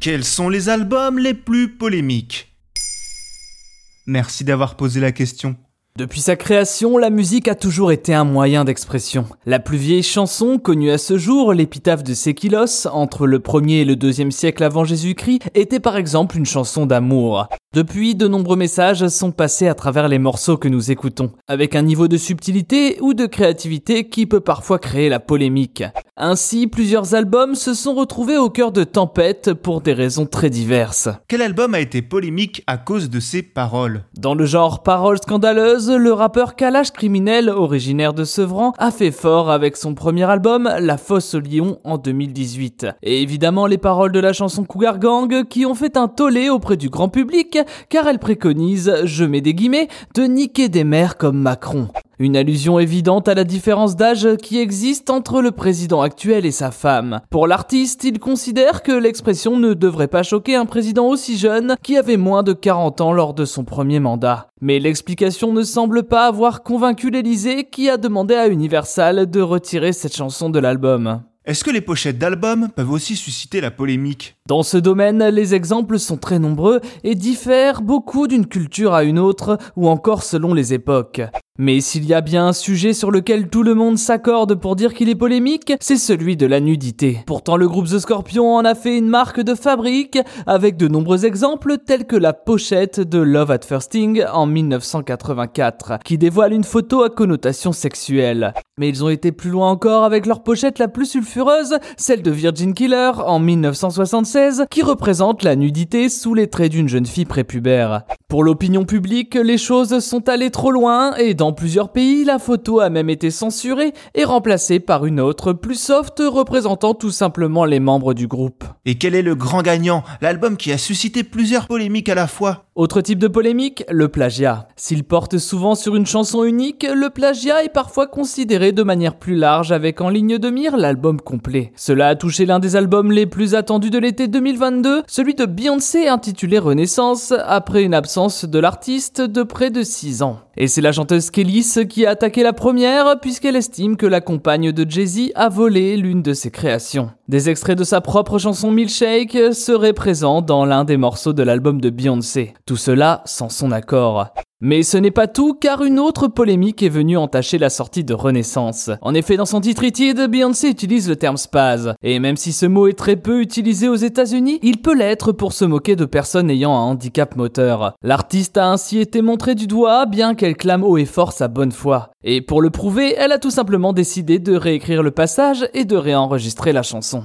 Quels sont les albums les plus polémiques? Merci d'avoir posé la question. Depuis sa création, la musique a toujours été un moyen d'expression. La plus vieille chanson connue à ce jour, l'épitaphe de Séquilos, entre le 1er et le 2e siècle avant Jésus-Christ, était par exemple une chanson d'amour. Depuis, de nombreux messages sont passés à travers les morceaux que nous écoutons, avec un niveau de subtilité ou de créativité qui peut parfois créer la polémique. Ainsi, plusieurs albums se sont retrouvés au cœur de tempêtes pour des raisons très diverses. Quel album a été polémique à cause de ses paroles? Dans le genre paroles scandaleuses, le rappeur Kalash Criminel, originaire de Sevran, a fait fort avec son premier album, La Fosse au Lion, en 2018. Et évidemment les paroles de la chanson Cougar Gang qui ont fait un tollé auprès du grand public, car elles préconisent, je mets des guillemets, de niquer des mères comme Macron. Une allusion évidente à la différence d'âge qui existe entre le président actuel et sa femme. Pour l'artiste, il considère que l'expression ne devrait pas choquer un président aussi jeune qui avait moins de 40 ans lors de son premier mandat. Mais l'explication ne semble pas avoir convaincu l'Elysée qui a demandé à Universal de retirer cette chanson de l'album. Est-ce que les pochettes d'albums peuvent aussi susciter la polémique? Dans ce domaine, les exemples sont très nombreux et diffèrent beaucoup d'une culture à une autre ou encore selon les époques. Mais s'il y a bien un sujet sur lequel tout le monde s'accorde pour dire qu'il est polémique, c'est celui de la nudité. Pourtant, le groupe The Scorpion en a fait une marque de fabrique, avec de nombreux exemples tels que la pochette de Love at First Sting en 1984, qui dévoile une photo à connotation sexuelle. Mais ils ont été plus loin encore avec leur pochette la plus sulfureuse, celle de Virgin Killer en 1976, qui représente la nudité sous les traits d'une jeune fille prépubère. Pour l'opinion publique, les choses sont allées trop loin et dans plusieurs pays, la photo a même été censurée et remplacée par une autre plus soft représentant tout simplement les membres du groupe. Et quel est le grand gagnant? L'album qui a suscité plusieurs polémiques à la fois Autre type de polémique, le plagiat. S'il porte souvent sur une chanson unique, le plagiat est parfois considéré de manière plus large avec en ligne de mire l'album complet. Cela a touché l'un des albums les plus attendus de l'été 2022, celui de Beyoncé intitulé Renaissance, après une absence de l'artiste de près de 6 ans. Et c'est la chanteuse Kélis qui a attaqué la première puisqu'elle estime que la compagne de Jay-Z a volé l'une de ses créations. Des extraits de sa propre chanson Milkshake seraient présents dans l'un des morceaux de l'album de Beyoncé. Tout cela sans son accord. Mais ce n'est pas tout, car une autre polémique est venue entacher la sortie de Renaissance. En effet, dans son titre It Beyoncé utilise le terme spaz. Et même si ce mot est très peu utilisé aux États-Unis, il peut l'être pour se moquer de personnes ayant un handicap moteur. L'artiste a ainsi été montrée du doigt, bien qu'elle clame haut et fort sa bonne foi. Et pour le prouver, elle a tout simplement décidé de réécrire le passage et de réenregistrer la chanson.